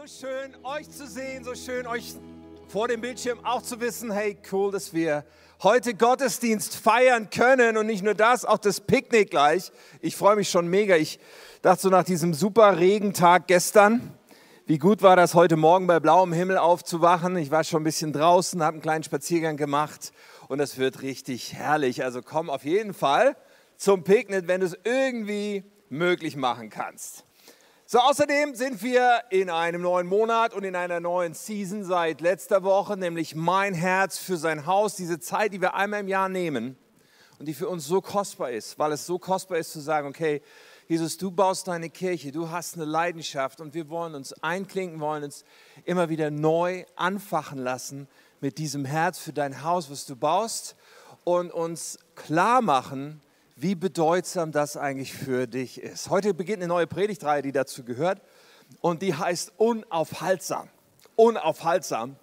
so schön, euch zu sehen, so schön, euch vor dem Bildschirm auch zu wissen, hey, cool, dass wir heute Gottesdienst feiern können und nicht nur das, auch das Picknick gleich. Ich freue mich schon mega. Ich dachte so nach diesem super Regentag gestern, wie gut war das heute Morgen bei blauem Himmel aufzuwachen. Ich war schon ein bisschen draußen, habe einen kleinen Spaziergang gemacht und das wird richtig herrlich. Also komm auf jeden Fall zum Picknick, wenn du es irgendwie möglich machen kannst. So, außerdem sind wir in einem neuen Monat und in einer neuen Season seit letzter Woche, nämlich mein Herz für sein Haus, diese Zeit, die wir einmal im Jahr nehmen und die für uns so kostbar ist, weil es so kostbar ist zu sagen, okay, Jesus, du baust deine Kirche, du hast eine Leidenschaft und wir wollen uns einklinken, wollen uns immer wieder neu anfachen lassen mit diesem Herz für dein Haus, was du baust und uns klar machen, wie bedeutsam das eigentlich für dich ist. Heute beginnt eine neue Predigtreihe, die dazu gehört und die heißt Unaufhaltsam. Unaufhaltsam.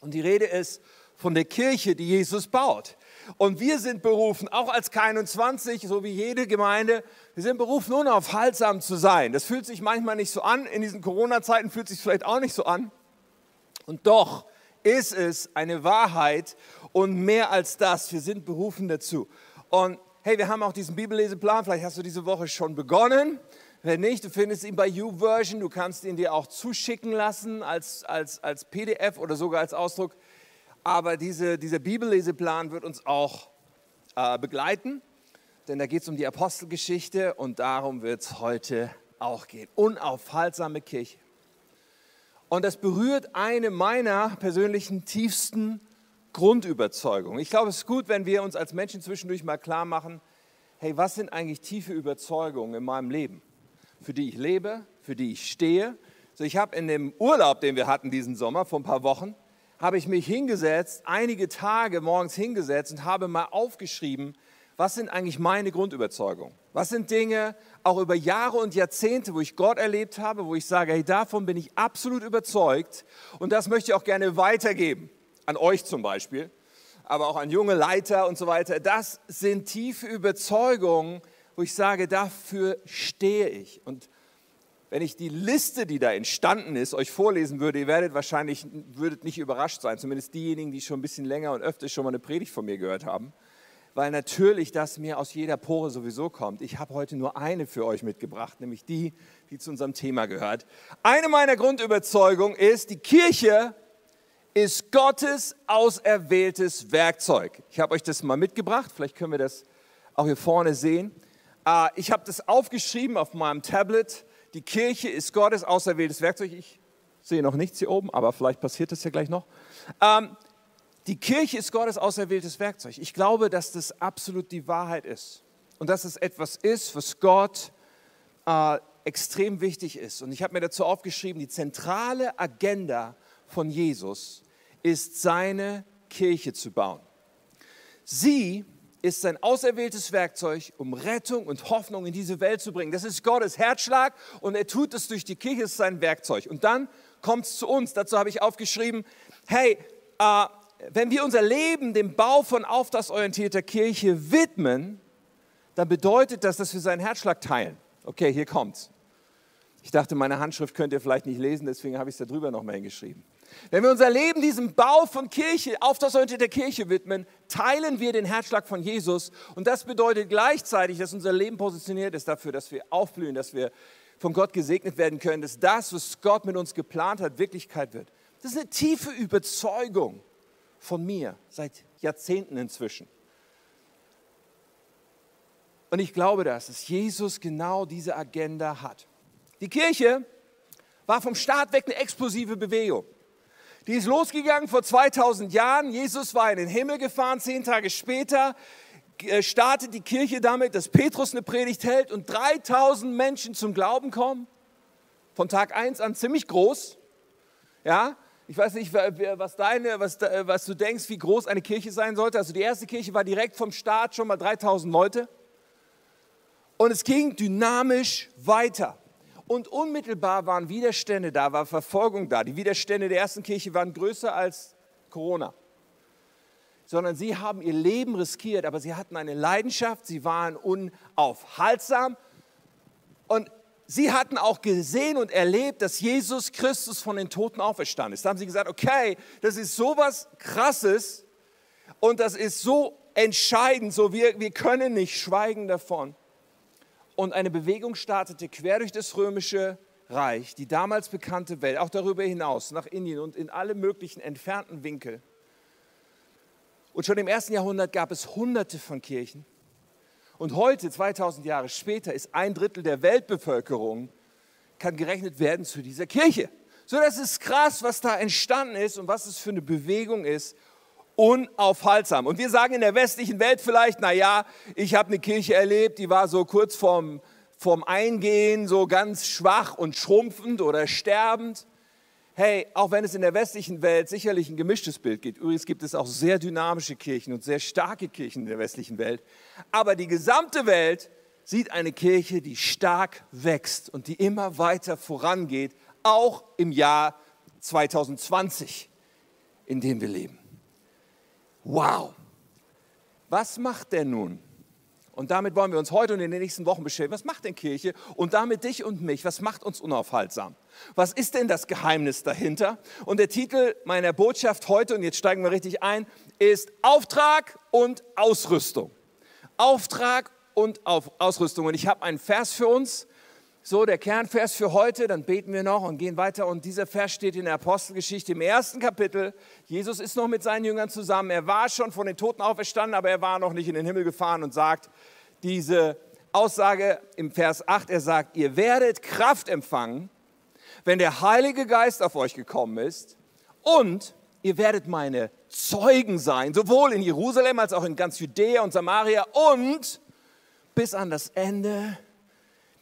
Und die Rede ist von der Kirche, die Jesus baut. Und wir sind berufen, auch als K21, so wie jede Gemeinde, wir sind berufen, unaufhaltsam zu sein. Das fühlt sich manchmal nicht so an. In diesen Corona-Zeiten fühlt sich vielleicht auch nicht so an. Und doch ist es eine Wahrheit und mehr als das. Wir sind berufen dazu. Und hey, wir haben auch diesen Bibelleseplan, vielleicht hast du diese Woche schon begonnen. Wenn nicht, du findest ihn bei YouVersion, du kannst ihn dir auch zuschicken lassen als, als, als PDF oder sogar als Ausdruck. Aber diese, dieser Bibelleseplan wird uns auch äh, begleiten, denn da geht es um die Apostelgeschichte und darum wird es heute auch gehen. Unaufhaltsame Kirche. Und das berührt eine meiner persönlichen tiefsten Grundüberzeugung. Ich glaube, es ist gut, wenn wir uns als Menschen zwischendurch mal klar machen, hey, was sind eigentlich tiefe Überzeugungen in meinem Leben, für die ich lebe, für die ich stehe. So, ich habe in dem Urlaub, den wir hatten diesen Sommer, vor ein paar Wochen, habe ich mich hingesetzt, einige Tage morgens hingesetzt und habe mal aufgeschrieben, was sind eigentlich meine Grundüberzeugungen? Was sind Dinge, auch über Jahre und Jahrzehnte, wo ich Gott erlebt habe, wo ich sage, hey, davon bin ich absolut überzeugt und das möchte ich auch gerne weitergeben an euch zum Beispiel, aber auch an junge Leiter und so weiter. Das sind tiefe Überzeugungen, wo ich sage, dafür stehe ich. Und wenn ich die Liste, die da entstanden ist, euch vorlesen würde, ihr werdet wahrscheinlich würdet nicht überrascht sein, zumindest diejenigen, die schon ein bisschen länger und öfter schon mal eine Predigt von mir gehört haben, weil natürlich das mir aus jeder Pore sowieso kommt. Ich habe heute nur eine für euch mitgebracht, nämlich die, die zu unserem Thema gehört. Eine meiner Grundüberzeugungen ist, die Kirche ist Gottes auserwähltes Werkzeug. Ich habe euch das mal mitgebracht, vielleicht können wir das auch hier vorne sehen. Ah, ich habe das aufgeschrieben auf meinem Tablet. Die Kirche ist Gottes auserwähltes Werkzeug. Ich sehe noch nichts hier oben, aber vielleicht passiert das ja gleich noch. Ähm, die Kirche ist Gottes auserwähltes Werkzeug. Ich glaube, dass das absolut die Wahrheit ist und dass es etwas ist, was Gott äh, extrem wichtig ist. Und ich habe mir dazu aufgeschrieben, die zentrale Agenda von Jesus ist seine Kirche zu bauen. Sie ist sein auserwähltes Werkzeug, um Rettung und Hoffnung in diese Welt zu bringen. Das ist Gottes Herzschlag und er tut es durch die Kirche, ist sein Werkzeug. Und dann kommt es zu uns. Dazu habe ich aufgeschrieben, hey, äh, wenn wir unser Leben dem Bau von auftragsorientierter Kirche widmen, dann bedeutet das, dass wir seinen Herzschlag teilen. Okay, hier kommt's. Ich dachte, meine Handschrift könnt ihr vielleicht nicht lesen, deswegen habe ich es da drüber nochmal hingeschrieben. Wenn wir unser Leben diesem Bau von Kirche, auf das Heute der Kirche widmen, teilen wir den Herzschlag von Jesus. Und das bedeutet gleichzeitig, dass unser Leben positioniert ist dafür, dass wir aufblühen, dass wir von Gott gesegnet werden können, dass das, was Gott mit uns geplant hat, Wirklichkeit wird. Das ist eine tiefe Überzeugung von mir seit Jahrzehnten inzwischen. Und ich glaube, dass es Jesus genau diese Agenda hat. Die Kirche war vom Start weg eine explosive Bewegung. Die ist losgegangen vor 2000 Jahren. Jesus war in den Himmel gefahren. Zehn Tage später äh, startet die Kirche damit, dass Petrus eine Predigt hält und 3000 Menschen zum Glauben kommen. Von Tag 1 an ziemlich groß. Ja, ich weiß nicht, was, deine, was, was du denkst, wie groß eine Kirche sein sollte. Also die erste Kirche war direkt vom Start schon mal 3000 Leute. Und es ging dynamisch weiter. Und unmittelbar waren Widerstände da, war Verfolgung da. Die Widerstände der ersten Kirche waren größer als Corona. Sondern sie haben ihr Leben riskiert, aber sie hatten eine Leidenschaft, sie waren unaufhaltsam. Und sie hatten auch gesehen und erlebt, dass Jesus Christus von den Toten auferstanden ist. Da haben sie gesagt, okay, das ist sowas Krasses und das ist so entscheidend, so wir, wir können nicht schweigen davon. Und eine Bewegung startete quer durch das römische Reich, die damals bekannte Welt, auch darüber hinaus, nach Indien und in alle möglichen entfernten Winkel. Und schon im ersten Jahrhundert gab es hunderte von Kirchen. Und heute, 2000 Jahre später, ist ein Drittel der Weltbevölkerung, kann gerechnet werden zu dieser Kirche. So, das ist krass, was da entstanden ist und was es für eine Bewegung ist. Unaufhaltsam. Und wir sagen in der westlichen Welt vielleicht, na ja, ich habe eine Kirche erlebt, die war so kurz vorm, vorm Eingehen, so ganz schwach und schrumpfend oder sterbend. Hey, auch wenn es in der westlichen Welt sicherlich ein gemischtes Bild gibt, übrigens gibt es auch sehr dynamische Kirchen und sehr starke Kirchen in der westlichen Welt, aber die gesamte Welt sieht eine Kirche, die stark wächst und die immer weiter vorangeht, auch im Jahr 2020, in dem wir leben. Wow, was macht denn nun und damit wollen wir uns heute und in den nächsten Wochen beschäftigen. Was macht denn Kirche? Und damit dich und mich, was macht uns unaufhaltsam? Was ist denn das Geheimnis dahinter? Und der Titel meiner Botschaft heute, und jetzt steigen wir richtig ein, ist Auftrag und Ausrüstung. Auftrag und Ausrüstung. Und ich habe einen Vers für uns, so der Kernvers für heute, dann beten wir noch und gehen weiter. Und dieser Vers steht in der Apostelgeschichte im ersten Kapitel. Jesus ist noch mit seinen Jüngern zusammen. Er war schon von den Toten auferstanden, aber er war noch nicht in den Himmel gefahren und sagt diese Aussage im Vers 8, er sagt, ihr werdet Kraft empfangen, wenn der Heilige Geist auf euch gekommen ist und ihr werdet meine Zeugen sein, sowohl in Jerusalem als auch in ganz Judäa und Samaria und bis an das Ende der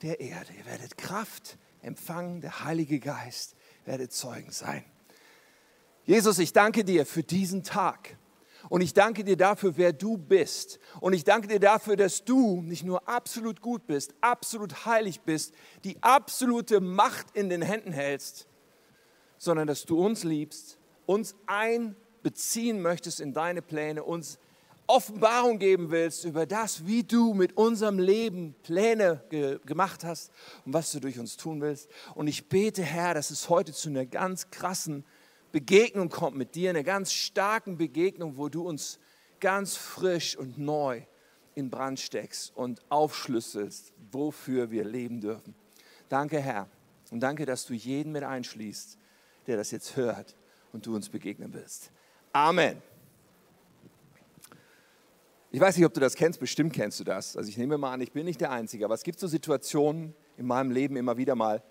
Erde. Ihr werdet Kraft empfangen, der Heilige Geist werdet Zeugen sein. Jesus, ich danke dir für diesen Tag. Und ich danke dir dafür, wer du bist. Und ich danke dir dafür, dass du nicht nur absolut gut bist, absolut heilig bist, die absolute Macht in den Händen hältst, sondern dass du uns liebst, uns einbeziehen möchtest in deine Pläne, uns Offenbarung geben willst über das, wie du mit unserem Leben Pläne ge gemacht hast und was du durch uns tun willst. Und ich bete, Herr, dass es heute zu einer ganz krassen Begegnung kommt mit dir, einer ganz starken Begegnung, wo du uns ganz frisch und neu in Brand steckst und aufschlüsselst, wofür wir leben dürfen. Danke, Herr. Und danke, dass du jeden mit einschließt, der das jetzt hört und du uns begegnen willst. Amen. Ich weiß nicht, ob du das kennst, bestimmt kennst du das. Also ich nehme mal an, ich bin nicht der Einzige, aber es gibt so Situationen in meinem Leben immer wieder mal,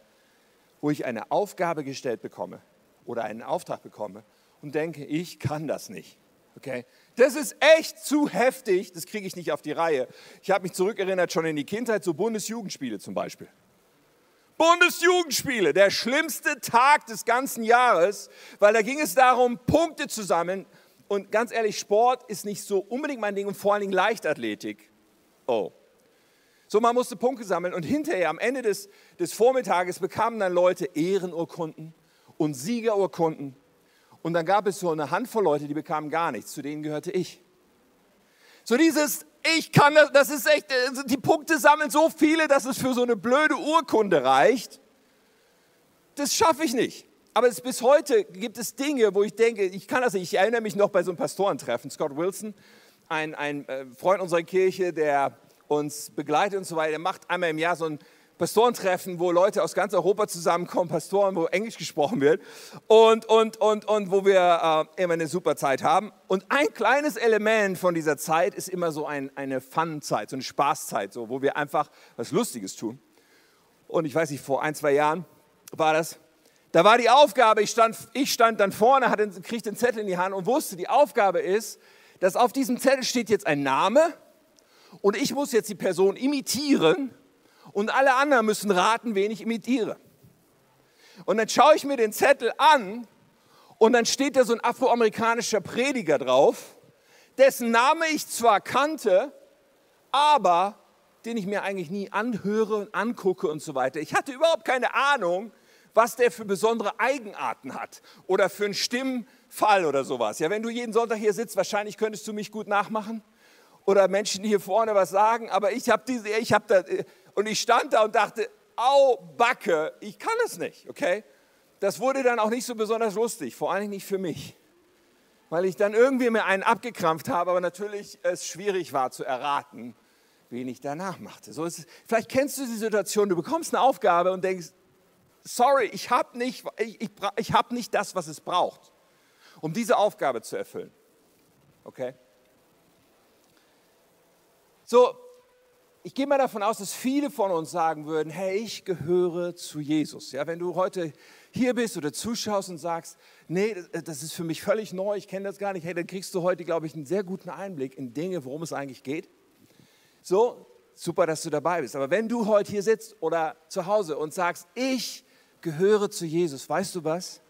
wo ich eine Aufgabe gestellt bekomme oder einen Auftrag bekomme und denke, ich kann das nicht. Okay? Das ist echt zu heftig, das kriege ich nicht auf die Reihe. Ich habe mich zurückerinnert schon in die Kindheit, so Bundesjugendspiele zum Beispiel. Bundesjugendspiele, der schlimmste Tag des ganzen Jahres, weil da ging es darum, Punkte zu sammeln und ganz ehrlich, Sport ist nicht so unbedingt mein Ding und vor allen Dingen Leichtathletik. Oh. So, man musste Punkte sammeln und hinterher, am Ende des, des Vormittages, bekamen dann Leute Ehrenurkunden und Siegerurkunden. Und dann gab es so eine Handvoll Leute, die bekamen gar nichts. Zu denen gehörte ich. So dieses, ich kann das, das ist echt, also die Punkte sammeln so viele, dass es für so eine blöde Urkunde reicht. Das schaffe ich nicht. Aber es, bis heute gibt es Dinge, wo ich denke, ich kann das nicht. Ich erinnere mich noch bei so einem Pastorentreffen. Scott Wilson, ein, ein äh, Freund unserer Kirche, der uns begleitet und so weiter, der macht einmal im Jahr so ein Pastorentreffen, wo Leute aus ganz Europa zusammenkommen, Pastoren, wo Englisch gesprochen wird und, und, und, und wo wir äh, immer eine super Zeit haben. Und ein kleines Element von dieser Zeit ist immer so ein, eine Fun-Zeit, so eine Spaßzeit, so, wo wir einfach was Lustiges tun. Und ich weiß nicht, vor ein, zwei Jahren war das, da war die Aufgabe, ich stand, ich stand dann vorne, hatte, kriegte den Zettel in die Hand und wusste, die Aufgabe ist, dass auf diesem Zettel steht jetzt ein Name und ich muss jetzt die Person imitieren und alle anderen müssen raten, wen ich imitiere. Und dann schaue ich mir den Zettel an und dann steht da so ein afroamerikanischer Prediger drauf, dessen Name ich zwar kannte, aber den ich mir eigentlich nie anhöre und angucke und so weiter. Ich hatte überhaupt keine Ahnung, was der für besondere Eigenarten hat oder für einen Stimmfall oder sowas. Ja, wenn du jeden Sonntag hier sitzt, wahrscheinlich könntest du mich gut nachmachen oder Menschen, hier vorne was sagen, aber ich habe diese, ich habe da, und ich stand da und dachte, au, Backe, ich kann es nicht, okay? Das wurde dann auch nicht so besonders lustig, vor allem nicht für mich, weil ich dann irgendwie mir einen abgekrampft habe, aber natürlich es schwierig war zu erraten, wen ich danach machte. So ist vielleicht kennst du die Situation, du bekommst eine Aufgabe und denkst, sorry, ich habe nicht, ich, ich, ich hab nicht das, was es braucht, um diese Aufgabe zu erfüllen. Okay? So, ich gehe mal davon aus, dass viele von uns sagen würden, hey, ich gehöre zu Jesus. Ja, wenn du heute hier bist oder zuschaust und sagst, nee, das ist für mich völlig neu, ich kenne das gar nicht, hey, dann kriegst du heute, glaube ich, einen sehr guten Einblick in Dinge, worum es eigentlich geht. So, super, dass du dabei bist. Aber wenn du heute hier sitzt oder zu Hause und sagst, ich gehöre zu Jesus, weißt du was?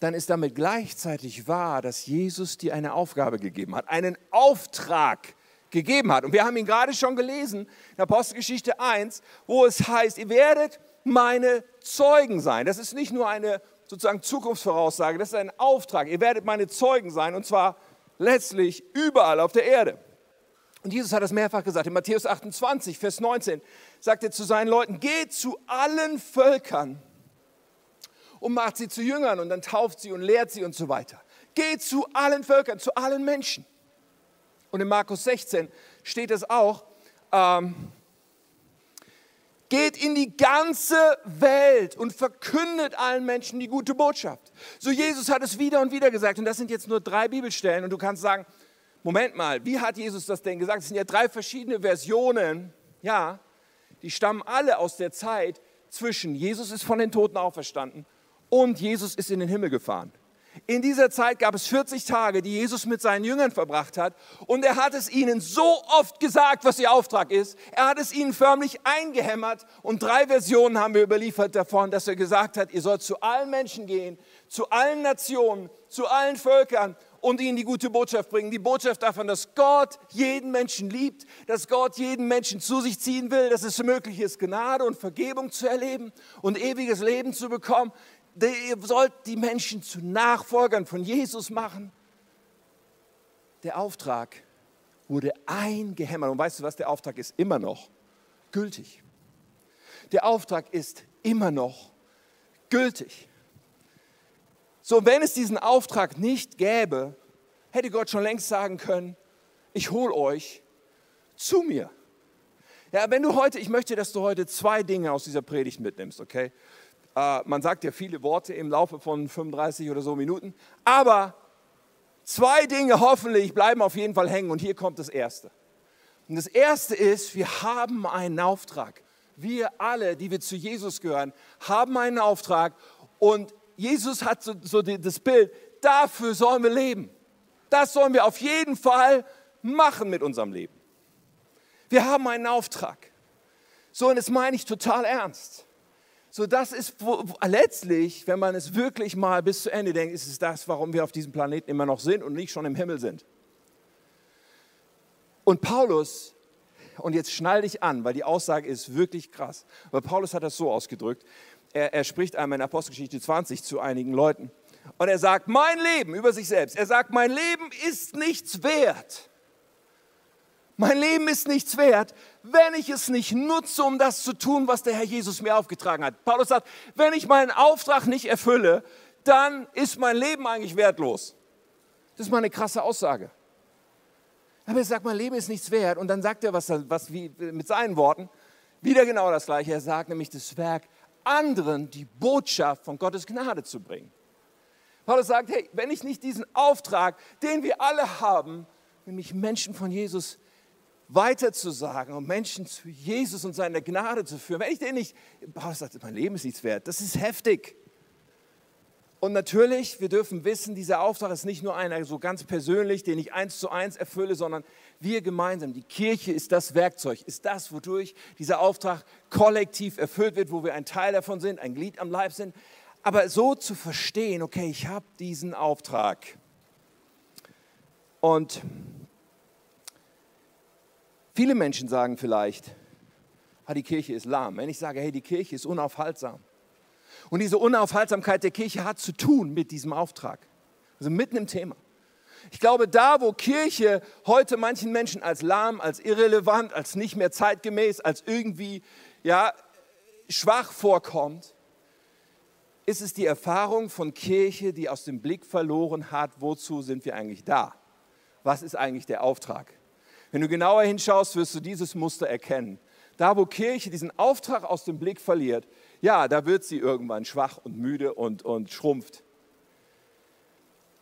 Dann ist damit gleichzeitig wahr, dass Jesus dir eine Aufgabe gegeben hat, einen Auftrag gegeben hat. Und wir haben ihn gerade schon gelesen in Apostelgeschichte 1, wo es heißt, ihr werdet meine Zeugen sein. Das ist nicht nur eine sozusagen Zukunftsvoraussage, das ist ein Auftrag. Ihr werdet meine Zeugen sein und zwar letztlich überall auf der Erde. Und Jesus hat das mehrfach gesagt. In Matthäus 28, Vers 19 sagt er zu seinen Leuten, geht zu allen Völkern und macht sie zu Jüngern und dann tauft sie und lehrt sie und so weiter. Geht zu allen Völkern, zu allen Menschen. Und in Markus 16 steht es auch, ähm, geht in die ganze Welt und verkündet allen Menschen die gute Botschaft. So Jesus hat es wieder und wieder gesagt und das sind jetzt nur drei Bibelstellen und du kannst sagen, Moment mal, wie hat Jesus das denn gesagt? Es sind ja drei verschiedene Versionen, ja, die stammen alle aus der Zeit zwischen Jesus ist von den Toten auferstanden und Jesus ist in den Himmel gefahren. In dieser Zeit gab es 40 Tage, die Jesus mit seinen Jüngern verbracht hat. Und er hat es ihnen so oft gesagt, was ihr Auftrag ist. Er hat es ihnen förmlich eingehämmert. Und drei Versionen haben wir überliefert davon, dass er gesagt hat, ihr sollt zu allen Menschen gehen, zu allen Nationen, zu allen Völkern und ihnen die gute Botschaft bringen. Die Botschaft davon, dass Gott jeden Menschen liebt, dass Gott jeden Menschen zu sich ziehen will, dass es möglich ist, Gnade und Vergebung zu erleben und ewiges Leben zu bekommen. Ihr sollt die Menschen zu Nachfolgern von Jesus machen. Der Auftrag wurde eingehämmert. Und weißt du was, der Auftrag ist immer noch gültig. Der Auftrag ist immer noch gültig. So, wenn es diesen Auftrag nicht gäbe, hätte Gott schon längst sagen können, ich hole euch zu mir. Ja, wenn du heute, ich möchte, dass du heute zwei Dinge aus dieser Predigt mitnimmst, okay? Äh, man sagt ja viele Worte im Laufe von 35 oder so Minuten, aber zwei Dinge hoffentlich bleiben auf jeden Fall hängen und hier kommt das erste. Und das erste ist, wir haben einen Auftrag. Wir alle, die wir zu Jesus gehören, haben einen Auftrag und Jesus hat so, so das Bild, dafür sollen wir leben. Das sollen wir auf jeden Fall machen mit unserem Leben. Wir haben einen Auftrag. So, und das meine ich total ernst. So, das ist wo, wo, letztlich, wenn man es wirklich mal bis zu Ende denkt, ist es das, warum wir auf diesem Planeten immer noch sind und nicht schon im Himmel sind. Und Paulus, und jetzt schnall dich an, weil die Aussage ist wirklich krass, weil Paulus hat das so ausgedrückt, er, er spricht einmal in Apostelgeschichte 20 zu einigen Leuten. Und er sagt, mein Leben über sich selbst. Er sagt, mein Leben ist nichts wert. Mein Leben ist nichts wert, wenn ich es nicht nutze, um das zu tun, was der Herr Jesus mir aufgetragen hat. Paulus sagt, wenn ich meinen Auftrag nicht erfülle, dann ist mein Leben eigentlich wertlos. Das ist mal eine krasse Aussage. Aber er sagt, mein Leben ist nichts wert. Und dann sagt er was, was wie, mit seinen Worten, wieder genau das Gleiche. Er sagt nämlich, das Werk anderen die Botschaft von Gottes Gnade zu bringen. Paulus sagt, hey, wenn ich nicht diesen Auftrag, den wir alle haben, nämlich Menschen von Jesus weiterzusagen und Menschen zu Jesus und seiner Gnade zu führen, wenn ich den nicht, Paulus sagt, mein Leben ist nichts wert, das ist heftig. Und natürlich, wir dürfen wissen, dieser Auftrag ist nicht nur einer so ganz persönlich, den ich eins zu eins erfülle, sondern wir gemeinsam, die Kirche ist das Werkzeug, ist das, wodurch dieser Auftrag kollektiv erfüllt wird, wo wir ein Teil davon sind, ein Glied am Leib sind. Aber so zu verstehen, okay, ich habe diesen Auftrag. Und viele Menschen sagen vielleicht, die Kirche ist lahm. Wenn ich sage, hey, die Kirche ist unaufhaltsam, und diese Unaufhaltsamkeit der Kirche hat zu tun mit diesem Auftrag. Also mitten im Thema. Ich glaube, da, wo Kirche heute manchen Menschen als lahm, als irrelevant, als nicht mehr zeitgemäß, als irgendwie, ja, schwach vorkommt, ist es die Erfahrung von Kirche, die aus dem Blick verloren hat, wozu sind wir eigentlich da? Was ist eigentlich der Auftrag? Wenn du genauer hinschaust, wirst du dieses Muster erkennen. Da, wo Kirche diesen Auftrag aus dem Blick verliert, ja, da wird sie irgendwann schwach und müde und, und schrumpft.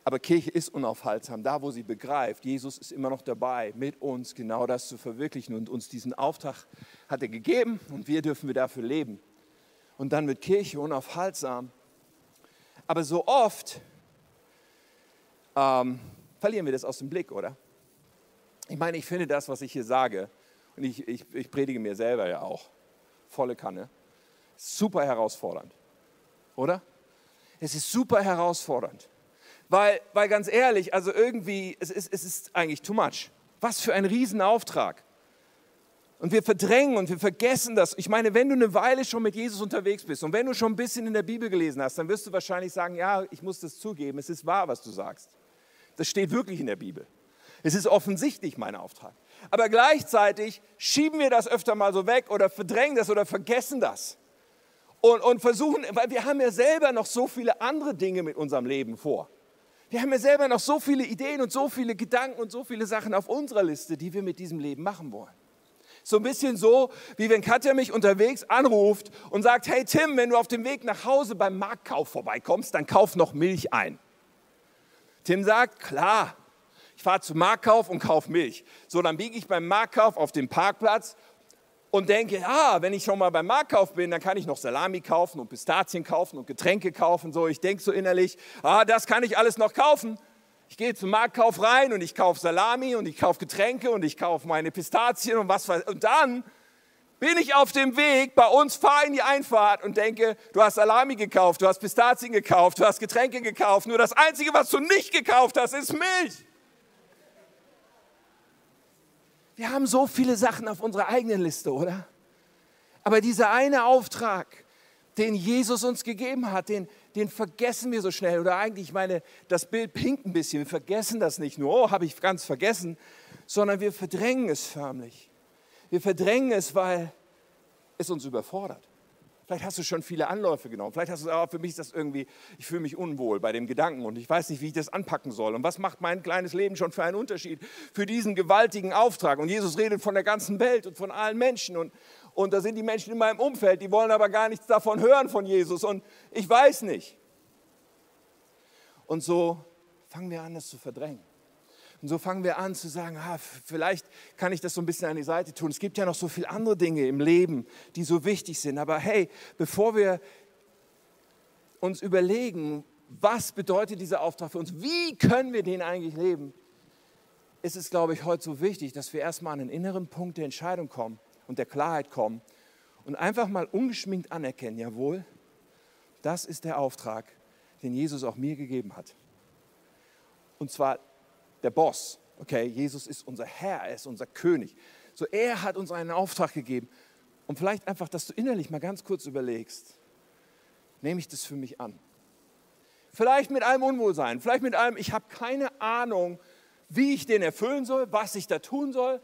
Aber Kirche ist unaufhaltsam, da wo sie begreift, Jesus ist immer noch dabei, mit uns genau das zu verwirklichen und uns diesen Auftrag hat er gegeben und wir dürfen wir dafür leben. Und dann wird Kirche unaufhaltsam. Aber so oft ähm, verlieren wir das aus dem Blick, oder? Ich meine, ich finde das, was ich hier sage, und ich, ich, ich predige mir selber ja auch, volle Kanne, super herausfordernd, oder? Es ist super herausfordernd. Weil, weil ganz ehrlich, also irgendwie, es ist, es ist eigentlich too much. Was für ein Riesenauftrag. Und wir verdrängen und wir vergessen das. Ich meine, wenn du eine Weile schon mit Jesus unterwegs bist und wenn du schon ein bisschen in der Bibel gelesen hast, dann wirst du wahrscheinlich sagen, ja, ich muss das zugeben, es ist wahr, was du sagst. Das steht wirklich in der Bibel. Es ist offensichtlich mein Auftrag. Aber gleichzeitig schieben wir das öfter mal so weg oder verdrängen das oder vergessen das. Und, und versuchen, weil wir haben ja selber noch so viele andere Dinge mit unserem Leben vor. Wir haben ja selber noch so viele Ideen und so viele Gedanken und so viele Sachen auf unserer Liste, die wir mit diesem Leben machen wollen. So ein bisschen so, wie wenn Katja mich unterwegs anruft und sagt, hey Tim, wenn du auf dem Weg nach Hause beim Marktkauf vorbeikommst, dann kauf noch Milch ein. Tim sagt, klar, ich fahre zum Marktkauf und kaufe Milch. So, dann biege ich beim Marktkauf auf den Parkplatz und denke, ja, wenn ich schon mal beim Marktkauf bin, dann kann ich noch Salami kaufen und Pistazien kaufen und Getränke kaufen. So, ich denke so innerlich, ah, das kann ich alles noch kaufen. Ich gehe zum Marktkauf rein und ich kaufe Salami und ich kaufe Getränke und ich kaufe meine Pistazien und was und dann bin ich auf dem Weg, bei uns fahre in die Einfahrt und denke, du hast Salami gekauft, du hast Pistazien gekauft, du hast Getränke gekauft, nur das Einzige, was du nicht gekauft hast, ist Milch. Wir haben so viele Sachen auf unserer eigenen Liste, oder? Aber dieser eine Auftrag, den Jesus uns gegeben hat, den, den vergessen wir so schnell. Oder eigentlich, ich meine, das Bild pinkt ein bisschen. Wir vergessen das nicht nur, oh, habe ich ganz vergessen, sondern wir verdrängen es förmlich. Wir verdrängen es, weil es uns überfordert. Vielleicht hast du schon viele Anläufe genommen. Vielleicht hast du, aber für mich ist das irgendwie, ich fühle mich unwohl bei dem Gedanken und ich weiß nicht, wie ich das anpacken soll. Und was macht mein kleines Leben schon für einen Unterschied für diesen gewaltigen Auftrag? Und Jesus redet von der ganzen Welt und von allen Menschen. Und, und da sind die Menschen in meinem Umfeld, die wollen aber gar nichts davon hören von Jesus. Und ich weiß nicht. Und so fangen wir an, das zu verdrängen. Und so fangen wir an zu sagen, ah, vielleicht kann ich das so ein bisschen an die Seite tun. Es gibt ja noch so viele andere Dinge im Leben, die so wichtig sind. Aber hey, bevor wir uns überlegen, was bedeutet dieser Auftrag für uns, wie können wir den eigentlich leben, ist es, glaube ich, heute so wichtig, dass wir erstmal an einen inneren Punkt der Entscheidung kommen und der Klarheit kommen und einfach mal ungeschminkt anerkennen, jawohl, das ist der Auftrag, den Jesus auch mir gegeben hat. Und zwar der Boss. Okay, Jesus ist unser Herr, er ist unser König. So, er hat uns einen Auftrag gegeben. Und vielleicht einfach, dass du innerlich mal ganz kurz überlegst, nehme ich das für mich an? Vielleicht mit allem Unwohlsein, vielleicht mit allem, ich habe keine Ahnung, wie ich den erfüllen soll, was ich da tun soll.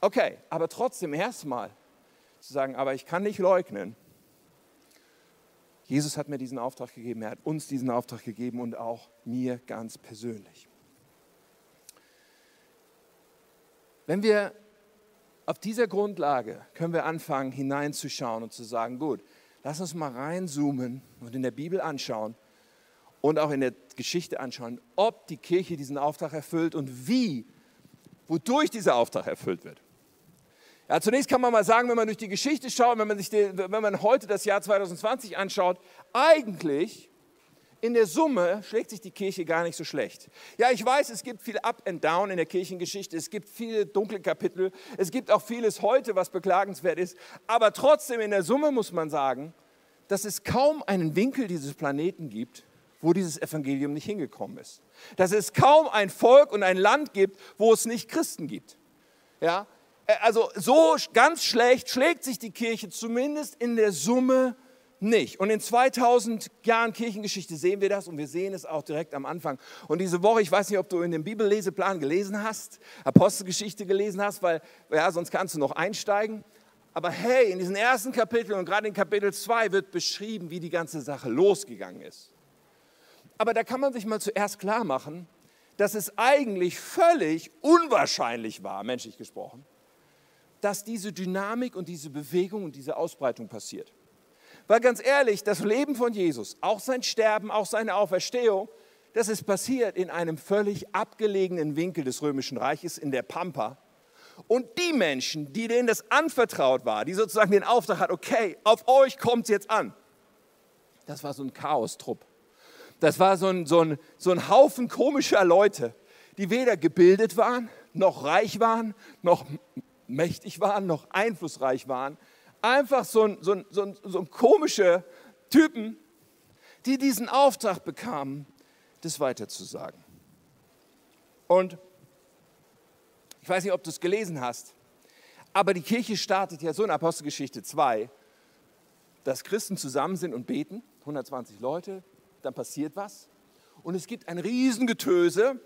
Okay, aber trotzdem erstmal zu sagen, aber ich kann nicht leugnen. Jesus hat mir diesen Auftrag gegeben, er hat uns diesen Auftrag gegeben und auch mir ganz persönlich. Wenn wir auf dieser Grundlage können wir anfangen hineinzuschauen und zu sagen, gut, lass uns mal reinzoomen und in der Bibel anschauen und auch in der Geschichte anschauen, ob die Kirche diesen Auftrag erfüllt und wie, wodurch dieser Auftrag erfüllt wird. Ja, zunächst kann man mal sagen, wenn man durch die Geschichte schaut, wenn man, sich die, wenn man heute das Jahr 2020 anschaut, eigentlich in der Summe schlägt sich die Kirche gar nicht so schlecht. Ja, ich weiß, es gibt viel Up and Down in der Kirchengeschichte, es gibt viele dunkle Kapitel, es gibt auch vieles heute, was beklagenswert ist, aber trotzdem in der Summe muss man sagen, dass es kaum einen Winkel dieses Planeten gibt, wo dieses Evangelium nicht hingekommen ist. Dass es kaum ein Volk und ein Land gibt, wo es nicht Christen gibt. Ja, also so ganz schlecht schlägt sich die Kirche zumindest in der Summe nicht. Und in 2000 Jahren Kirchengeschichte sehen wir das und wir sehen es auch direkt am Anfang. Und diese Woche, ich weiß nicht, ob du in dem Bibelleseplan gelesen hast, Apostelgeschichte gelesen hast, weil ja, sonst kannst du noch einsteigen. Aber hey, in diesen ersten Kapiteln und gerade in Kapitel 2 wird beschrieben, wie die ganze Sache losgegangen ist. Aber da kann man sich mal zuerst klar machen, dass es eigentlich völlig unwahrscheinlich war, menschlich gesprochen, dass diese Dynamik und diese Bewegung und diese Ausbreitung passiert. Weil ganz ehrlich, das Leben von Jesus, auch sein Sterben, auch seine Auferstehung, das ist passiert in einem völlig abgelegenen Winkel des Römischen Reiches, in der Pampa. Und die Menschen, die denen das anvertraut war, die sozusagen den Auftrag hat, okay, auf euch kommt es jetzt an, das war so ein Chaostrupp. Das war so ein, so, ein, so ein Haufen komischer Leute, die weder gebildet waren, noch reich waren, noch mächtig waren, noch einflussreich waren. Einfach so ein, so ein, so ein, so ein komische Typen, die diesen Auftrag bekamen, das weiterzusagen. Und ich weiß nicht, ob du es gelesen hast, aber die Kirche startet ja so in Apostelgeschichte 2, dass Christen zusammen sind und beten, 120 Leute, dann passiert was. Und es gibt ein Riesengetöse,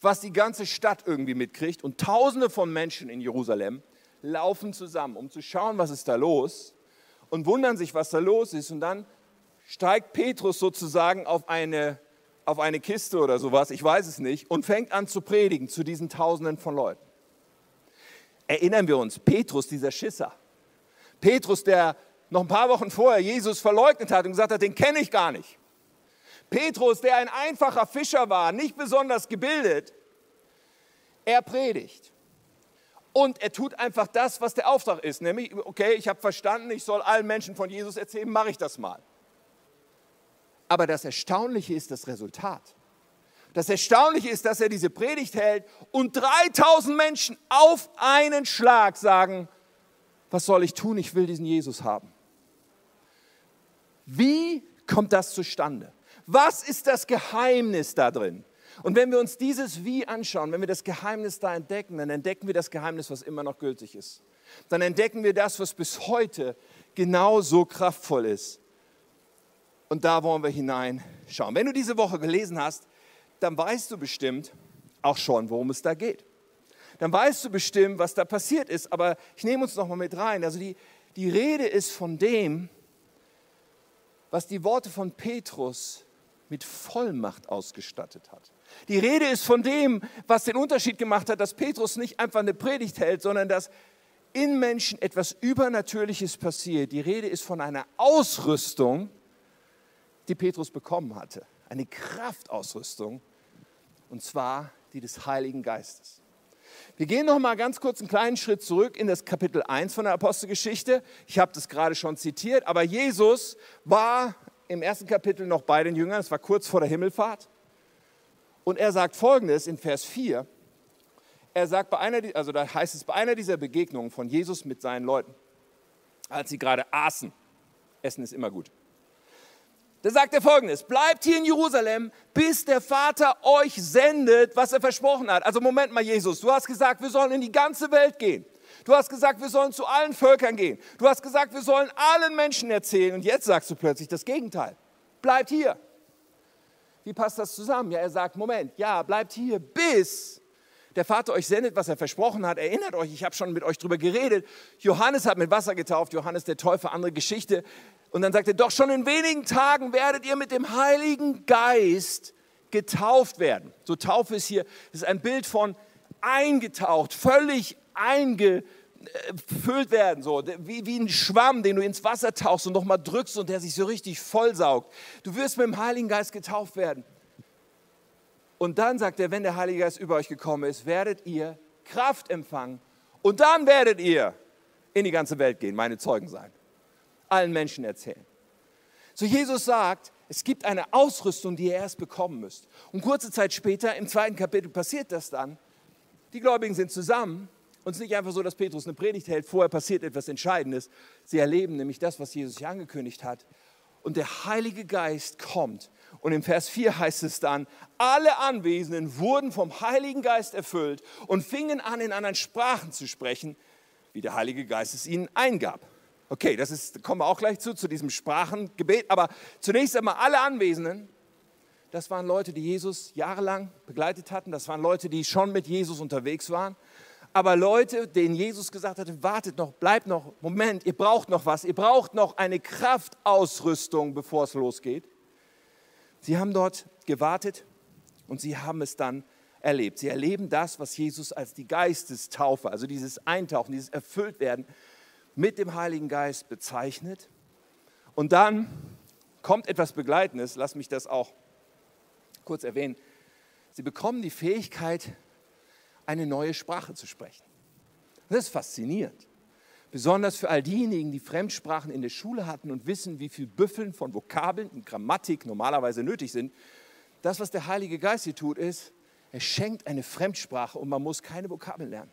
was die ganze Stadt irgendwie mitkriegt. Und Tausende von Menschen in Jerusalem laufen zusammen, um zu schauen, was ist da los. Und wundern sich, was da los ist. Und dann steigt Petrus sozusagen auf eine, auf eine Kiste oder sowas, ich weiß es nicht, und fängt an zu predigen zu diesen Tausenden von Leuten. Erinnern wir uns, Petrus, dieser Schisser. Petrus, der noch ein paar Wochen vorher Jesus verleugnet hat und gesagt hat, den kenne ich gar nicht. Petrus, der ein einfacher Fischer war, nicht besonders gebildet, er predigt. Und er tut einfach das, was der Auftrag ist, nämlich, okay, ich habe verstanden, ich soll allen Menschen von Jesus erzählen, mache ich das mal. Aber das Erstaunliche ist das Resultat. Das Erstaunliche ist, dass er diese Predigt hält und 3000 Menschen auf einen Schlag sagen, was soll ich tun, ich will diesen Jesus haben. Wie kommt das zustande? Was ist das Geheimnis da drin? Und wenn wir uns dieses Wie anschauen, wenn wir das Geheimnis da entdecken, dann entdecken wir das Geheimnis, was immer noch gültig ist. Dann entdecken wir das, was bis heute genauso kraftvoll ist. Und da wollen wir hineinschauen. Wenn du diese Woche gelesen hast, dann weißt du bestimmt auch schon, worum es da geht. Dann weißt du bestimmt, was da passiert ist. Aber ich nehme uns noch mal mit rein. Also die, die Rede ist von dem, was die Worte von Petrus mit Vollmacht ausgestattet hat. Die Rede ist von dem, was den Unterschied gemacht hat, dass Petrus nicht einfach eine Predigt hält, sondern dass in Menschen etwas Übernatürliches passiert. Die Rede ist von einer Ausrüstung, die Petrus bekommen hatte. Eine Kraftausrüstung, und zwar die des Heiligen Geistes. Wir gehen noch mal ganz kurz einen kleinen Schritt zurück in das Kapitel 1 von der Apostelgeschichte. Ich habe das gerade schon zitiert, aber Jesus war im ersten Kapitel noch bei den Jüngern, es war kurz vor der Himmelfahrt. Und er sagt folgendes in Vers 4. Er sagt bei einer, also da heißt es bei einer dieser Begegnungen von Jesus mit seinen Leuten, als sie gerade aßen, Essen ist immer gut. Da sagt er folgendes: Bleibt hier in Jerusalem, bis der Vater euch sendet, was er versprochen hat. Also, Moment mal, Jesus, du hast gesagt, wir sollen in die ganze Welt gehen. Du hast gesagt, wir sollen zu allen Völkern gehen. Du hast gesagt, wir sollen allen Menschen erzählen. Und jetzt sagst du plötzlich das Gegenteil. Bleibt hier. Wie passt das zusammen? Ja, er sagt, Moment, ja, bleibt hier, bis der Vater euch sendet, was er versprochen hat. Erinnert euch, ich habe schon mit euch darüber geredet. Johannes hat mit Wasser getauft, Johannes der Täufer, andere Geschichte. Und dann sagt er, doch schon in wenigen Tagen werdet ihr mit dem Heiligen Geist getauft werden. So Taufe ist hier, das ist ein Bild von eingetaucht, völlig eingefüllt werden, so wie, wie ein Schwamm, den du ins Wasser tauchst und nochmal drückst und der sich so richtig vollsaugt. Du wirst mit dem Heiligen Geist getauft werden. Und dann sagt er, wenn der Heilige Geist über euch gekommen ist, werdet ihr Kraft empfangen und dann werdet ihr in die ganze Welt gehen, meine Zeugen sein, allen Menschen erzählen. So Jesus sagt, es gibt eine Ausrüstung, die ihr erst bekommen müsst. Und kurze Zeit später, im zweiten Kapitel, passiert das dann. Die Gläubigen sind zusammen und es ist nicht einfach so, dass Petrus eine Predigt hält, vorher passiert etwas Entscheidendes. Sie erleben nämlich das, was Jesus hier angekündigt hat. Und der Heilige Geist kommt. Und im Vers 4 heißt es dann, alle Anwesenden wurden vom Heiligen Geist erfüllt und fingen an, in anderen Sprachen zu sprechen, wie der Heilige Geist es ihnen eingab. Okay, das ist, kommen wir auch gleich zu, zu diesem Sprachengebet. Aber zunächst einmal alle Anwesenden das waren Leute, die Jesus jahrelang begleitet hatten. Das waren Leute, die schon mit Jesus unterwegs waren. Aber Leute, denen Jesus gesagt hatte, wartet noch, bleibt noch, Moment, ihr braucht noch was, ihr braucht noch eine Kraftausrüstung, bevor es losgeht. Sie haben dort gewartet und sie haben es dann erlebt. Sie erleben das, was Jesus als die Geistestaufe, also dieses Eintauchen, dieses Erfülltwerden mit dem Heiligen Geist bezeichnet. Und dann kommt etwas Begleitendes, lass mich das auch kurz erwähnen. Sie bekommen die Fähigkeit, eine neue Sprache zu sprechen. Das ist faszinierend. Besonders für all diejenigen, die Fremdsprachen in der Schule hatten und wissen, wie viel Büffeln von Vokabeln und Grammatik normalerweise nötig sind. Das, was der Heilige Geist hier tut, ist, er schenkt eine Fremdsprache und man muss keine Vokabeln lernen.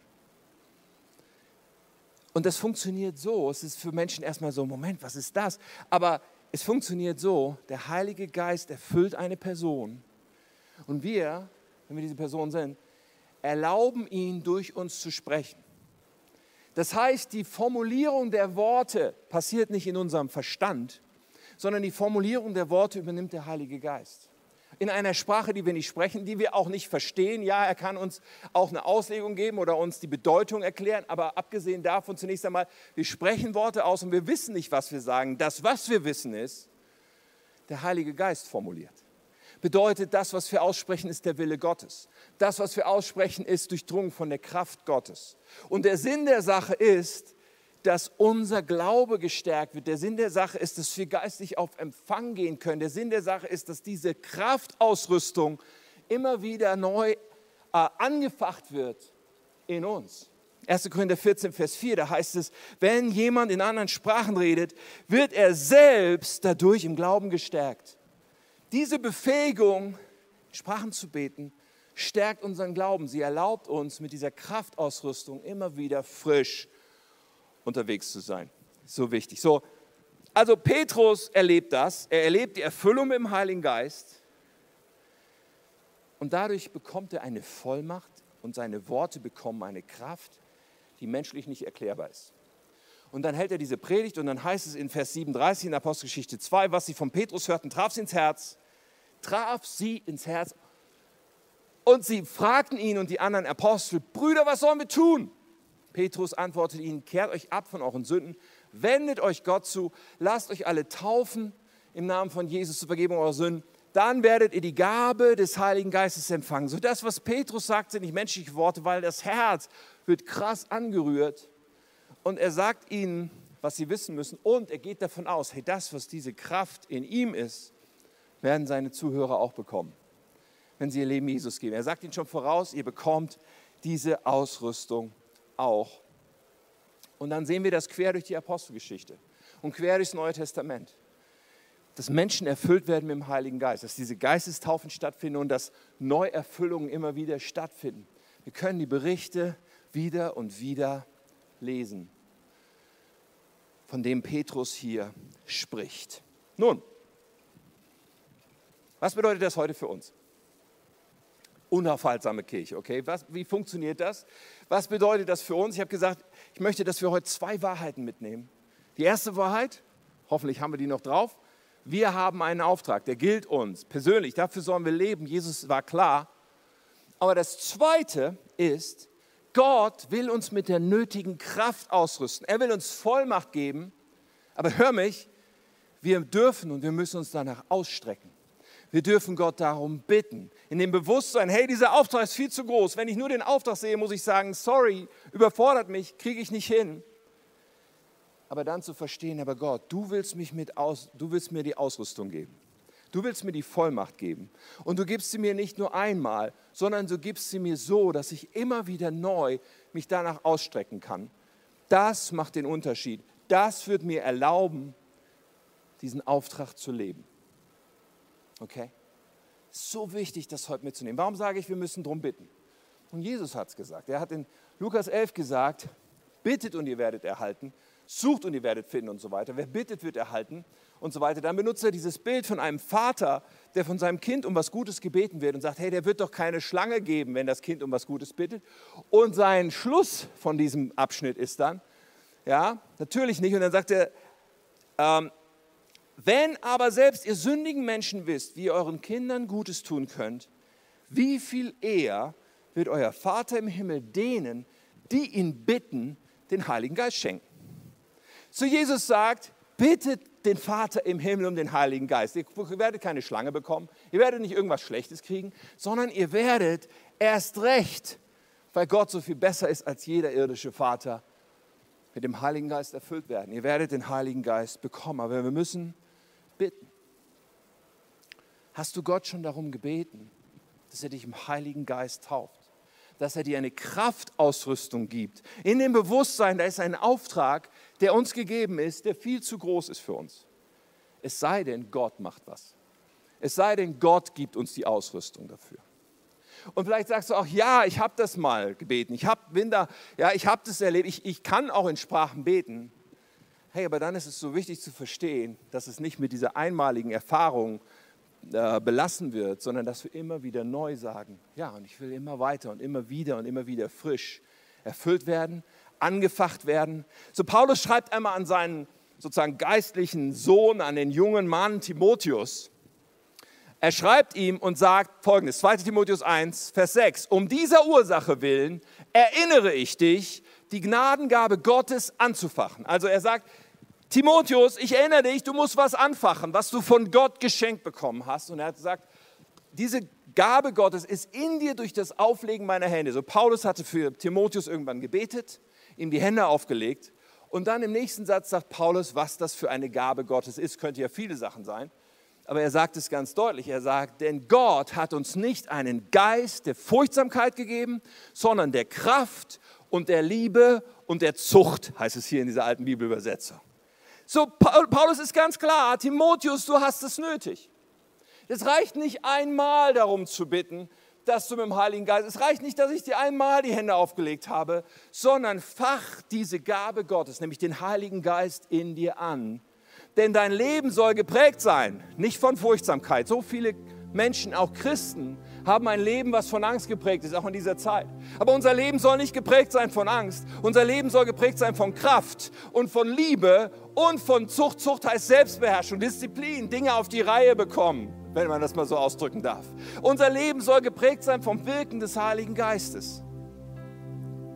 Und das funktioniert so. Es ist für Menschen erstmal so, Moment, was ist das? Aber es funktioniert so, der Heilige Geist erfüllt eine Person und wir, wenn wir diese Person sind, erlauben ihn durch uns zu sprechen. Das heißt, die Formulierung der Worte passiert nicht in unserem Verstand, sondern die Formulierung der Worte übernimmt der Heilige Geist. In einer Sprache, die wir nicht sprechen, die wir auch nicht verstehen. Ja, er kann uns auch eine Auslegung geben oder uns die Bedeutung erklären, aber abgesehen davon zunächst einmal, wir sprechen Worte aus und wir wissen nicht, was wir sagen. Das, was wir wissen, ist, der Heilige Geist formuliert bedeutet, das, was wir aussprechen, ist der Wille Gottes. Das, was wir aussprechen, ist durchdrungen von der Kraft Gottes. Und der Sinn der Sache ist, dass unser Glaube gestärkt wird. Der Sinn der Sache ist, dass wir geistlich auf Empfang gehen können. Der Sinn der Sache ist, dass diese Kraftausrüstung immer wieder neu äh, angefacht wird in uns. 1. Korinther 14, Vers 4, da heißt es, wenn jemand in anderen Sprachen redet, wird er selbst dadurch im Glauben gestärkt. Diese Befähigung, Sprachen zu beten, stärkt unseren Glauben. Sie erlaubt uns mit dieser Kraftausrüstung immer wieder frisch unterwegs zu sein. So wichtig. So, also Petrus erlebt das. Er erlebt die Erfüllung im Heiligen Geist. Und dadurch bekommt er eine Vollmacht und seine Worte bekommen eine Kraft, die menschlich nicht erklärbar ist. Und dann hält er diese Predigt und dann heißt es in Vers 37 in Apostelgeschichte 2, was sie von Petrus hörten, traf sie ins Herz traf sie ins Herz. Und sie fragten ihn und die anderen Apostel, Brüder, was sollen wir tun? Petrus antwortete ihnen, kehrt euch ab von euren Sünden, wendet euch Gott zu, lasst euch alle taufen im Namen von Jesus zur Vergebung eurer Sünden. Dann werdet ihr die Gabe des Heiligen Geistes empfangen. So das, was Petrus sagt, sind nicht menschliche Worte, weil das Herz wird krass angerührt. Und er sagt ihnen, was sie wissen müssen. Und er geht davon aus, hey, das, was diese Kraft in ihm ist, werden seine Zuhörer auch bekommen, wenn sie ihr Leben Jesus geben. Er sagt ihnen schon voraus, ihr bekommt diese Ausrüstung auch. Und dann sehen wir das quer durch die Apostelgeschichte und quer durchs Neue Testament. Dass Menschen erfüllt werden mit dem Heiligen Geist, dass diese Geistestaufen stattfinden und dass Neuerfüllungen immer wieder stattfinden. Wir können die Berichte wieder und wieder lesen, von dem Petrus hier spricht. Nun, was bedeutet das heute für uns? Unaufhaltsame Kirche, okay? Was, wie funktioniert das? Was bedeutet das für uns? Ich habe gesagt, ich möchte, dass wir heute zwei Wahrheiten mitnehmen. Die erste Wahrheit, hoffentlich haben wir die noch drauf, wir haben einen Auftrag, der gilt uns persönlich, dafür sollen wir leben, Jesus war klar. Aber das Zweite ist, Gott will uns mit der nötigen Kraft ausrüsten. Er will uns Vollmacht geben, aber hör mich, wir dürfen und wir müssen uns danach ausstrecken. Wir dürfen Gott darum bitten, in dem Bewusstsein, hey, dieser Auftrag ist viel zu groß. Wenn ich nur den Auftrag sehe, muss ich sagen, sorry, überfordert mich, kriege ich nicht hin. Aber dann zu verstehen, aber Gott, du willst, mich mit aus, du willst mir die Ausrüstung geben. Du willst mir die Vollmacht geben. Und du gibst sie mir nicht nur einmal, sondern du gibst sie mir so, dass ich immer wieder neu mich danach ausstrecken kann. Das macht den Unterschied. Das wird mir erlauben, diesen Auftrag zu leben. Okay? So wichtig, das heute mitzunehmen. Warum sage ich, wir müssen darum bitten? Und Jesus hat es gesagt. Er hat in Lukas 11 gesagt, bittet und ihr werdet erhalten, sucht und ihr werdet finden und so weiter. Wer bittet, wird erhalten und so weiter. Dann benutzt er dieses Bild von einem Vater, der von seinem Kind um was Gutes gebeten wird und sagt, hey, der wird doch keine Schlange geben, wenn das Kind um was Gutes bittet. Und sein Schluss von diesem Abschnitt ist dann, ja, natürlich nicht. Und dann sagt er, ähm, wenn aber selbst ihr sündigen Menschen wisst, wie ihr euren Kindern Gutes tun könnt, wie viel eher wird euer Vater im Himmel denen, die ihn bitten, den Heiligen Geist schenken. So Jesus sagt, bittet den Vater im Himmel um den Heiligen Geist. Ihr werdet keine Schlange bekommen, ihr werdet nicht irgendwas Schlechtes kriegen, sondern ihr werdet erst recht, weil Gott so viel besser ist als jeder irdische Vater, mit dem Heiligen Geist erfüllt werden. Ihr werdet den Heiligen Geist bekommen, aber wir müssen bitten. Hast du Gott schon darum gebeten, dass er dich im Heiligen Geist tauft? Dass er dir eine Kraftausrüstung gibt. In dem Bewusstsein, da ist ein Auftrag, der uns gegeben ist, der viel zu groß ist für uns. Es sei denn, Gott macht was. Es sei denn, Gott gibt uns die Ausrüstung dafür. Und vielleicht sagst du auch, ja, ich habe das mal gebeten. Ich habe da, ja, ich habe das erlebt. Ich, ich kann auch in Sprachen beten. Hey, aber dann ist es so wichtig zu verstehen, dass es nicht mit dieser einmaligen Erfahrung äh, belassen wird, sondern dass wir immer wieder neu sagen, ja, und ich will immer weiter und immer wieder und immer wieder frisch erfüllt werden, angefacht werden. So Paulus schreibt einmal an seinen sozusagen geistlichen Sohn, an den jungen Mann Timotheus. Er schreibt ihm und sagt folgendes, 2 Timotheus 1, Vers 6, um dieser Ursache willen erinnere ich dich, die Gnadengabe Gottes anzufachen. Also er sagt, Timotheus, ich erinnere dich, du musst was anfachen, was du von Gott geschenkt bekommen hast. Und er hat gesagt, diese Gabe Gottes ist in dir durch das Auflegen meiner Hände. So Paulus hatte für Timotheus irgendwann gebetet, ihm die Hände aufgelegt. Und dann im nächsten Satz sagt Paulus, was das für eine Gabe Gottes ist. Könnte ja viele Sachen sein. Aber er sagt es ganz deutlich. Er sagt, denn Gott hat uns nicht einen Geist der Furchtsamkeit gegeben, sondern der Kraft und der Liebe und der Zucht, heißt es hier in dieser alten Bibelübersetzung. So, Paulus ist ganz klar, Timotheus, du hast es nötig. Es reicht nicht einmal darum zu bitten, dass du mit dem Heiligen Geist, es reicht nicht, dass ich dir einmal die Hände aufgelegt habe, sondern fach diese Gabe Gottes, nämlich den Heiligen Geist in dir an. Denn dein Leben soll geprägt sein, nicht von Furchtsamkeit. So viele Menschen, auch Christen, haben ein Leben, was von Angst geprägt ist, auch in dieser Zeit. Aber unser Leben soll nicht geprägt sein von Angst. Unser Leben soll geprägt sein von Kraft und von Liebe und von Zucht. Zucht heißt Selbstbeherrschung, Disziplin, Dinge auf die Reihe bekommen, wenn man das mal so ausdrücken darf. Unser Leben soll geprägt sein vom Wirken des Heiligen Geistes.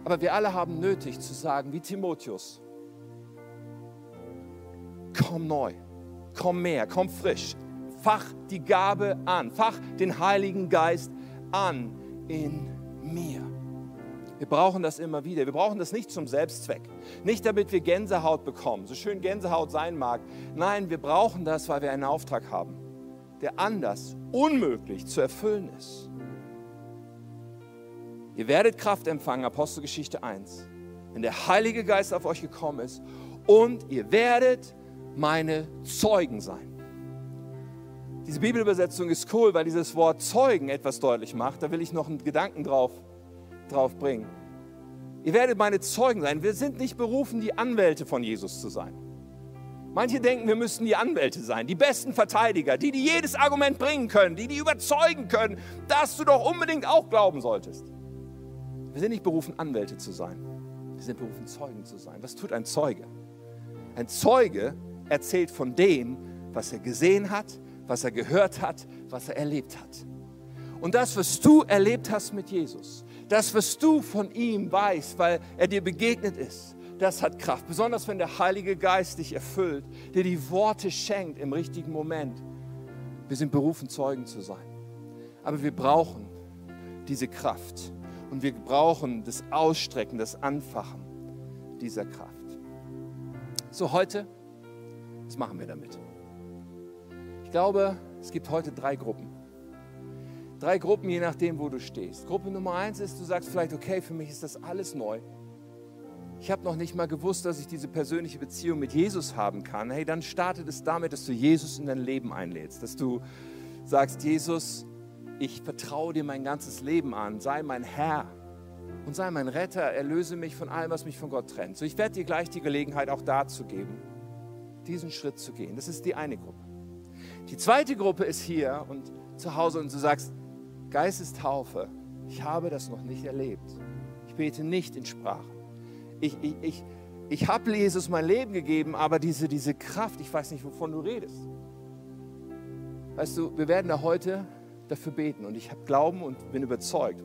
Aber wir alle haben nötig zu sagen, wie Timotheus, komm neu, komm mehr, komm frisch, fach die Gabe an, fach den Heiligen Geist an in mir. Wir brauchen das immer wieder. Wir brauchen das nicht zum Selbstzweck. Nicht damit wir Gänsehaut bekommen, so schön Gänsehaut sein mag. Nein, wir brauchen das, weil wir einen Auftrag haben, der anders unmöglich zu erfüllen ist. Ihr werdet Kraft empfangen, Apostelgeschichte 1, wenn der Heilige Geist auf euch gekommen ist und ihr werdet meine Zeugen sein. Diese Bibelübersetzung ist cool, weil dieses Wort Zeugen etwas deutlich macht. Da will ich noch einen Gedanken drauf, drauf bringen. Ihr werdet meine Zeugen sein. Wir sind nicht berufen, die Anwälte von Jesus zu sein. Manche denken, wir müssten die Anwälte sein, die besten Verteidiger, die, die jedes Argument bringen können, die, die überzeugen können, dass du doch unbedingt auch glauben solltest. Wir sind nicht berufen, Anwälte zu sein. Wir sind berufen, Zeugen zu sein. Was tut ein Zeuge? Ein Zeuge erzählt von dem, was er gesehen hat, was er gehört hat, was er erlebt hat. Und das, was du erlebt hast mit Jesus, das, was du von ihm weißt, weil er dir begegnet ist, das hat Kraft. Besonders wenn der Heilige Geist dich erfüllt, dir die Worte schenkt im richtigen Moment. Wir sind berufen, Zeugen zu sein. Aber wir brauchen diese Kraft. Und wir brauchen das Ausstrecken, das Anfachen dieser Kraft. So heute, was machen wir damit? Ich glaube, es gibt heute drei Gruppen. Drei Gruppen, je nachdem, wo du stehst. Gruppe Nummer eins ist, du sagst vielleicht, okay, für mich ist das alles neu. Ich habe noch nicht mal gewusst, dass ich diese persönliche Beziehung mit Jesus haben kann. Hey, dann startet es damit, dass du Jesus in dein Leben einlädst. Dass du sagst, Jesus, ich vertraue dir mein ganzes Leben an. Sei mein Herr und sei mein Retter. Erlöse mich von allem, was mich von Gott trennt. So, ich werde dir gleich die Gelegenheit auch dazu geben, diesen Schritt zu gehen. Das ist die eine Gruppe. Die zweite Gruppe ist hier und zu Hause und du sagst, Geistestaufe, ich habe das noch nicht erlebt. Ich bete nicht in Sprachen. Ich, ich, ich, ich habe Jesus mein Leben gegeben, aber diese, diese Kraft, ich weiß nicht, wovon du redest. Weißt du, wir werden da heute dafür beten und ich habe Glauben und bin überzeugt,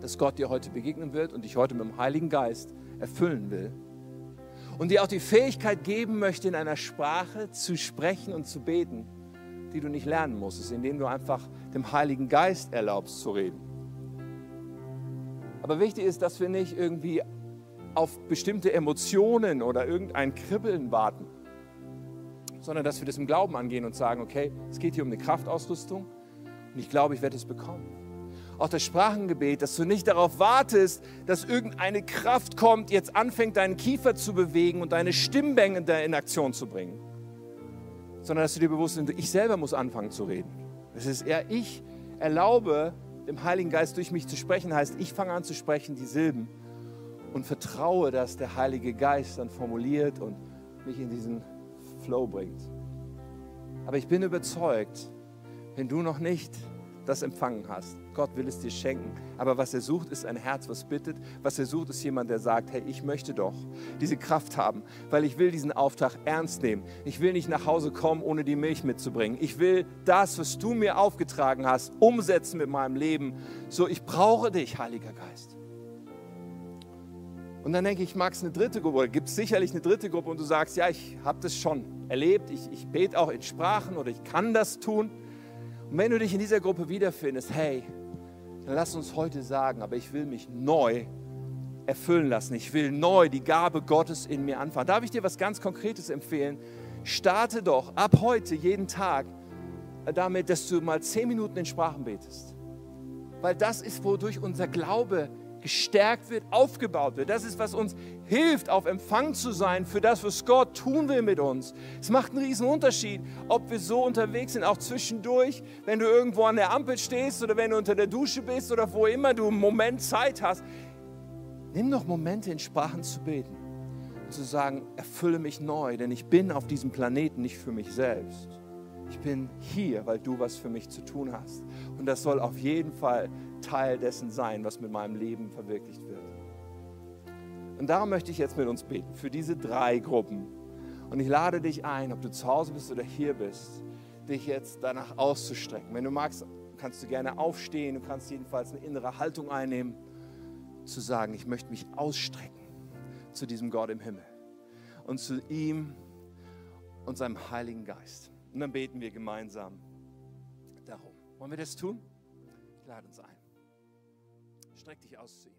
dass Gott dir heute begegnen wird und dich heute mit dem Heiligen Geist erfüllen will. Und dir auch die Fähigkeit geben möchte, in einer Sprache zu sprechen und zu beten, die du nicht lernen musstest, indem du einfach dem Heiligen Geist erlaubst zu reden. Aber wichtig ist, dass wir nicht irgendwie auf bestimmte Emotionen oder irgendein Kribbeln warten, sondern dass wir das im Glauben angehen und sagen, okay, es geht hier um eine Kraftausrüstung und ich glaube, ich werde es bekommen. Auch das Sprachengebet, dass du nicht darauf wartest, dass irgendeine Kraft kommt, jetzt anfängt, deinen Kiefer zu bewegen und deine Stimmbänder in Aktion zu bringen, sondern dass du dir bewusst bist, ich selber muss anfangen zu reden. Es ist eher ich erlaube dem Heiligen Geist durch mich zu sprechen, heißt, ich fange an zu sprechen, die Silben und vertraue, dass der Heilige Geist dann formuliert und mich in diesen Flow bringt. Aber ich bin überzeugt, wenn du noch nicht das empfangen hast, Gott will es dir schenken. Aber was er sucht, ist ein Herz, was bittet. Was er sucht, ist jemand, der sagt, hey, ich möchte doch diese Kraft haben, weil ich will diesen Auftrag ernst nehmen. Ich will nicht nach Hause kommen, ohne die Milch mitzubringen. Ich will das, was du mir aufgetragen hast, umsetzen mit meinem Leben. So, ich brauche dich, Heiliger Geist. Und dann denke ich, mag es eine dritte Gruppe, oder gibt es sicherlich eine dritte Gruppe und du sagst, ja, ich habe das schon erlebt, ich, ich bete auch in Sprachen oder ich kann das tun. Und wenn du dich in dieser Gruppe wiederfindest, hey, dann lass uns heute sagen, aber ich will mich neu erfüllen lassen. Ich will neu die Gabe Gottes in mir anfangen. Darf ich dir was ganz Konkretes empfehlen? Starte doch ab heute jeden Tag damit, dass du mal zehn Minuten in Sprachen betest. Weil das ist, wodurch unser Glaube gestärkt wird, aufgebaut wird. Das ist, was uns hilft, auf Empfang zu sein für das, was Gott tun will mit uns. Es macht einen riesen Unterschied, ob wir so unterwegs sind, auch zwischendurch, wenn du irgendwo an der Ampel stehst oder wenn du unter der Dusche bist oder wo immer du einen Moment Zeit hast. Nimm noch Momente in Sprachen zu beten und zu sagen, erfülle mich neu, denn ich bin auf diesem Planeten nicht für mich selbst. Ich bin hier, weil du was für mich zu tun hast. Und das soll auf jeden Fall Teil dessen sein, was mit meinem Leben verwirklicht wird. Und darum möchte ich jetzt mit uns beten, für diese drei Gruppen. Und ich lade dich ein, ob du zu Hause bist oder hier bist, dich jetzt danach auszustrecken. Wenn du magst, kannst du gerne aufstehen, du kannst jedenfalls eine innere Haltung einnehmen, zu sagen, ich möchte mich ausstrecken zu diesem Gott im Himmel und zu ihm und seinem Heiligen Geist. Und dann beten wir gemeinsam darum. Wollen wir das tun? Ich lade uns ein. Streck dich aus zu ihm.